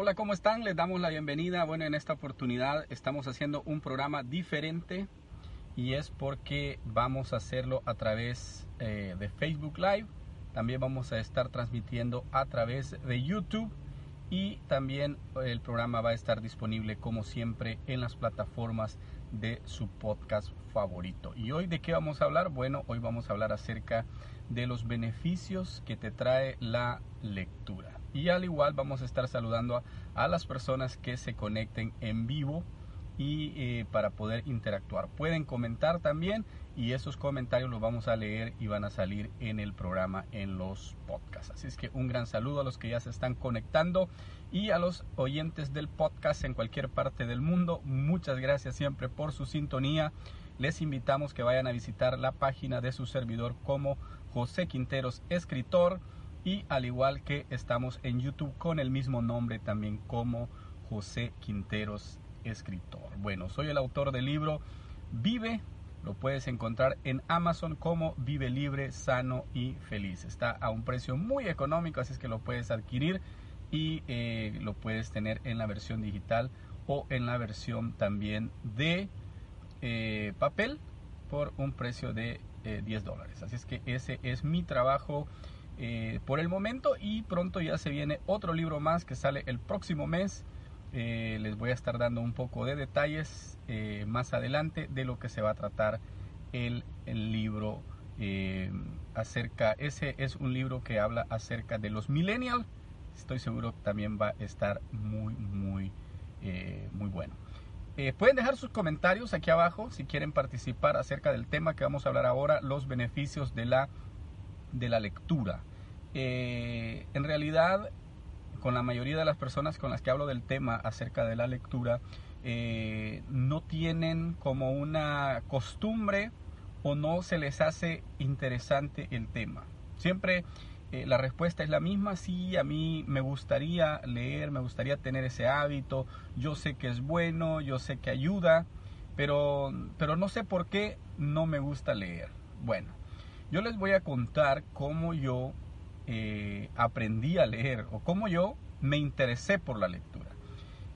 Hola, ¿cómo están? Les damos la bienvenida. Bueno, en esta oportunidad estamos haciendo un programa diferente y es porque vamos a hacerlo a través eh, de Facebook Live. También vamos a estar transmitiendo a través de YouTube y también el programa va a estar disponible como siempre en las plataformas de su podcast favorito. ¿Y hoy de qué vamos a hablar? Bueno, hoy vamos a hablar acerca de los beneficios que te trae la lectura. Y al igual vamos a estar saludando a, las personas que se conecten en vivo y eh, para poder interactuar. Pueden comentar también y esos comentarios los vamos a leer y van a salir en el programa en los podcasts. Así es que un gran saludo a los que ya se están conectando y a los oyentes del podcast en cualquier parte del mundo. Muchas gracias siempre por su sintonía. Les invitamos que vayan a visitar la página de su servidor como José Quinteros Escritor y al igual que estamos en YouTube con el mismo nombre también como José Quinteros Escritor. Bueno, soy el autor del libro Vive, lo puedes encontrar en Amazon como Vive Libre, Sano y Feliz. Está a un precio muy económico, así es que lo puedes adquirir y eh, lo puedes tener en la versión digital o en la versión también de eh, papel por un precio de 10 eh, dólares. Así es que ese es mi trabajo eh, por el momento y pronto ya se viene otro libro más que sale el próximo mes. Eh, les voy a estar dando un poco de detalles más adelante de lo que se va a tratar el, el libro acerca. Ese es un libro que habla acerca de los millennials. Estoy seguro que también va a estar muy, muy, muy bueno. pueden dejar sus comentarios aquí abajo si quieren participar acerca del tema que vamos a hablar ahora, los beneficios de la de la lectura. Eh, en realidad, con la mayoría de las personas con las que hablo del tema acerca de la lectura, eh, no tienen como una costumbre o no se les hace interesante el tema. Siempre eh, la respuesta es la misma, sí, a mí me gustaría leer, me gustaría tener ese hábito, yo sé que es bueno, yo sé que ayuda, pero, pero no sé por qué no me gusta leer. Bueno, yo les voy a contar cómo yo eh, aprendí a leer o cómo yo me interesé por la lectura.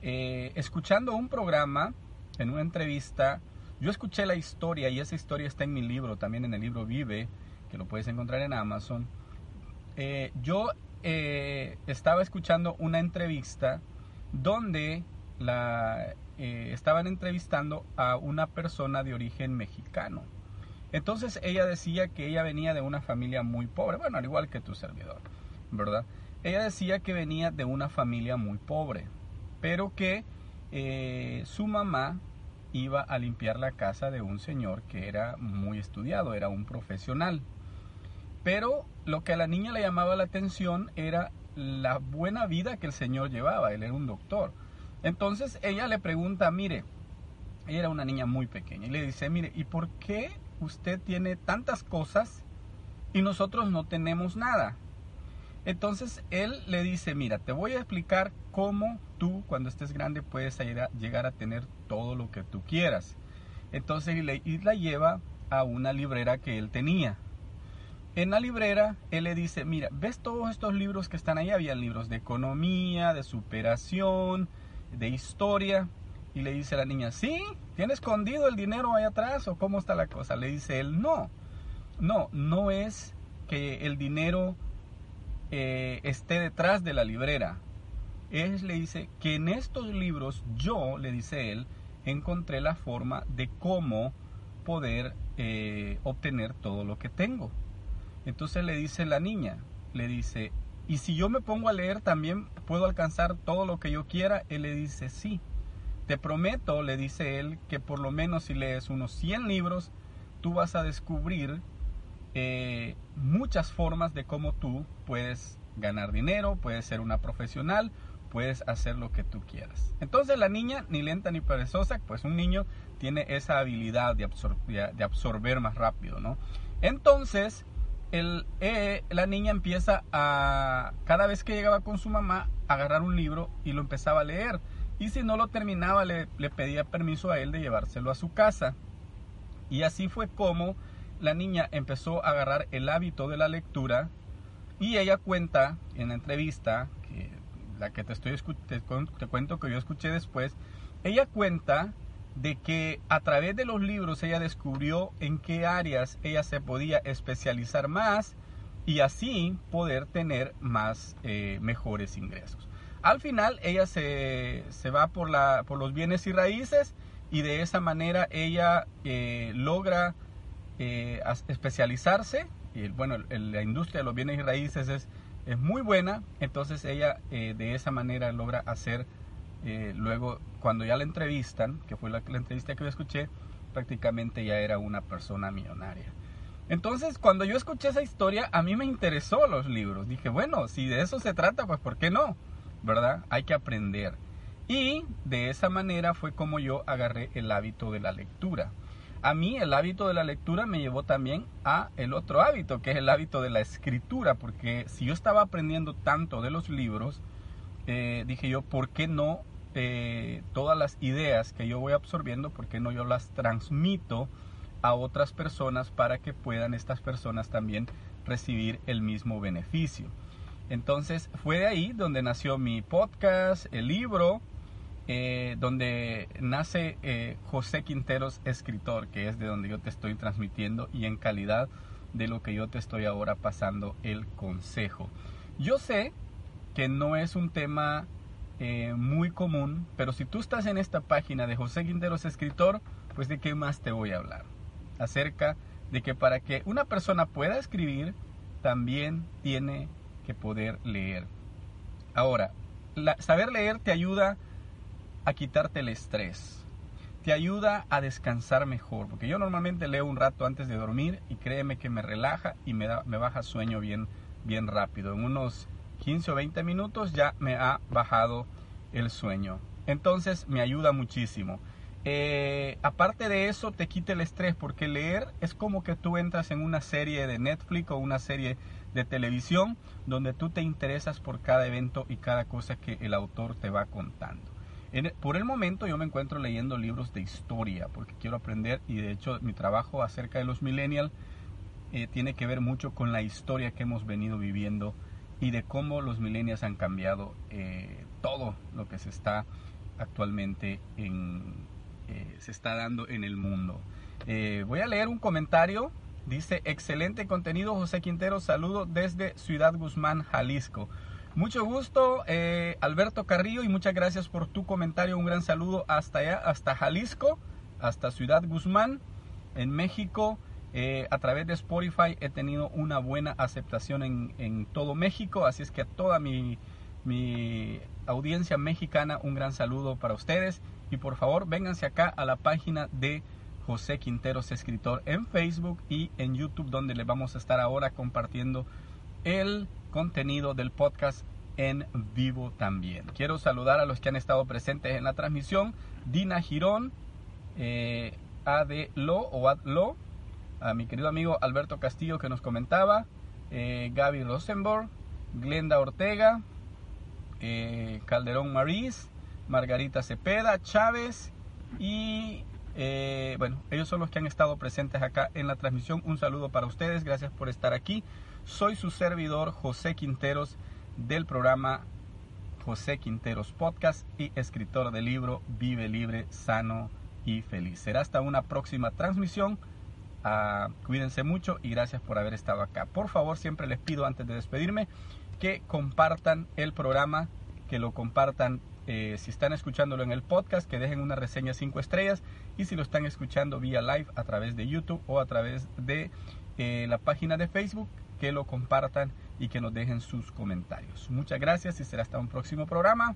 Eh, escuchando un programa, en una entrevista, yo escuché la historia y esa historia está en mi libro, también en el libro Vive, que lo puedes encontrar en Amazon. Eh, yo estaba escuchando una entrevista donde la, estaban entrevistando a una persona de origen mexicano. Entonces ella decía que ella venía de una familia muy pobre, bueno, al igual que tu servidor, ¿verdad? Ella decía que venía de una familia muy pobre, pero que eh, su mamá iba a limpiar la casa de un señor que era muy estudiado, era un profesional. Pero lo que a la niña le llamaba la atención era la buena vida que el señor llevaba, él era un doctor. Entonces ella le pregunta, mire, ella era una niña muy pequeña, y le dice, mire, ¿y por qué usted tiene tantas cosas y nosotros no tenemos nada. Entonces él le dice, mira, te voy a explicar cómo tú cuando estés grande puedes llegar a tener todo lo que tú quieras. Entonces y la lleva a una librera que él tenía. En la librera él le dice, mira, ¿ves todos estos libros que están ahí? Había libros de economía, de superación, de historia. Y le dice la niña, sí, ¿tiene escondido el dinero ahí atrás o cómo está la cosa? Le dice él, no, no, no es que el dinero eh, esté detrás de la librera. Él le dice que en estos libros yo, le dice él, encontré la forma de cómo poder eh, obtener todo lo que tengo. Entonces le dice la niña, le dice, ¿y si yo me pongo a leer también puedo alcanzar todo lo que yo quiera? Él le dice, sí. Te prometo, le dice él, que por lo menos si lees unos 100 libros, tú vas a descubrir eh, muchas formas de cómo tú puedes ganar dinero, puedes ser una profesional, puedes hacer lo que tú quieras. Entonces la niña, ni lenta ni perezosa, pues un niño tiene esa habilidad de, absorber más rápido, ¿no? Entonces, eh, la niña empieza a, cada vez que llegaba con su mamá, agarrar un libro y lo empezaba a leer y si no lo terminaba le, pedía permiso a él de llevárselo a su casa. Y así fue como la niña empezó a agarrar el hábito de la lectura y ella cuenta en la entrevista que la que te, estoy te, cuento que yo escuché después, ella cuenta de que a través de los libros ella descubrió en qué áreas ella se podía especializar más y así poder tener más eh, mejores ingresos. Al final ella se, va por, la, por los bienes y raíces y de esa manera ella eh, logra eh, especializarse. Y bueno, la industria de los bienes y raíces es, es muy buena, entonces ella de esa manera logra hacer luego cuando ya la entrevistan, que fue la, la entrevista que yo escuché, prácticamente ya era una persona millonaria. Entonces, cuando yo escuché esa historia, a mí me interesó los libros. Dije, bueno, si de eso se trata, pues ¿por qué no? ¿Verdad? Hay que aprender. Y de esa manera fue como yo agarré el hábito de la lectura. A mí el hábito de la lectura me llevó también a el otro hábito, que es el hábito de la escritura, porque si yo estaba aprendiendo tanto de los libros, eh, dije yo, ¿por qué no eh, todas las ideas que yo voy absorbiendo, por qué no yo las transmito a otras personas para que puedan estas personas también recibir el mismo beneficio? Entonces fue de ahí donde nació mi podcast, el libro, eh, donde nace eh, José Quinteros, escritor, que es de donde yo te estoy transmitiendo y en calidad de lo que yo te estoy ahora pasando el consejo. Yo sé que no es un tema eh, muy común, pero si tú estás en esta página de José Quinteros Escritor, pues de qué más te voy a hablar. Acerca de que para que una persona pueda escribir, también tiene que poder leer. Ahora, saber leer te ayuda a quitarte el estrés, te ayuda a descansar mejor, porque yo normalmente leo un rato antes de dormir y créeme que me relaja y me, da, me baja sueño bien, bien rápido. En unos 15 o 20 minutos ya me ha bajado el sueño. Entonces me ayuda muchísimo. Eh, aparte de eso, te quita el estrés porque leer es como que tú entras en una serie de Netflix o una serie de televisión donde tú te interesas por cada evento y cada cosa que el autor te va contando. por el momento yo me encuentro leyendo libros de historia porque quiero aprender y de hecho mi trabajo acerca de los millennials eh, tiene que ver mucho con la historia que hemos venido viviendo y de cómo los millennials han cambiado eh, todo lo que se está actualmente en, se está dando en el mundo. Eh, voy a leer un comentario. Dice, excelente contenido José Quintero, saludo desde Ciudad Guzmán, Jalisco. Mucho gusto, Alberto Carrillo, y muchas gracias por tu comentario. Un gran saludo hasta allá, hasta Jalisco, hasta Ciudad Guzmán, en México. Eh, a través de Spotify he tenido una buena aceptación en, todo México, así es que a toda mi, audiencia mexicana un gran saludo para ustedes y por favor vénganse acá a la página de José Quinteros Escritor en Facebook y en YouTube donde les vamos a estar ahora compartiendo el contenido del podcast en vivo también. Quiero saludar a los que han estado presentes en la transmisión. Dina Girón, eh, Lo o Adlo, a mi querido amigo Alberto Castillo que nos comentaba, eh, Gaby Rosenborg, Glenda Ortega, eh, Calderón Marís, Margarita Cepeda, Chávez y eh, bueno, ellos son los que han estado presentes acá en la transmisión. Un saludo para ustedes, gracias por estar aquí. Soy su servidor José Quinteros del programa José Quinteros Podcast y escritor del libro Vive Libre, Sano y Feliz. Será hasta una próxima transmisión. Ah, cuídense mucho y gracias por haber estado acá. Por favor, siempre les pido antes de despedirme que compartan el programa, que lo compartan eh, si están escuchándolo en el podcast, que dejen una reseña 5 estrellas y si lo están escuchando vía live a través de YouTube o a través de eh, la página de Facebook, que lo compartan y que nos dejen sus comentarios. Muchas gracias y será hasta un próximo programa.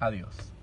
Adiós.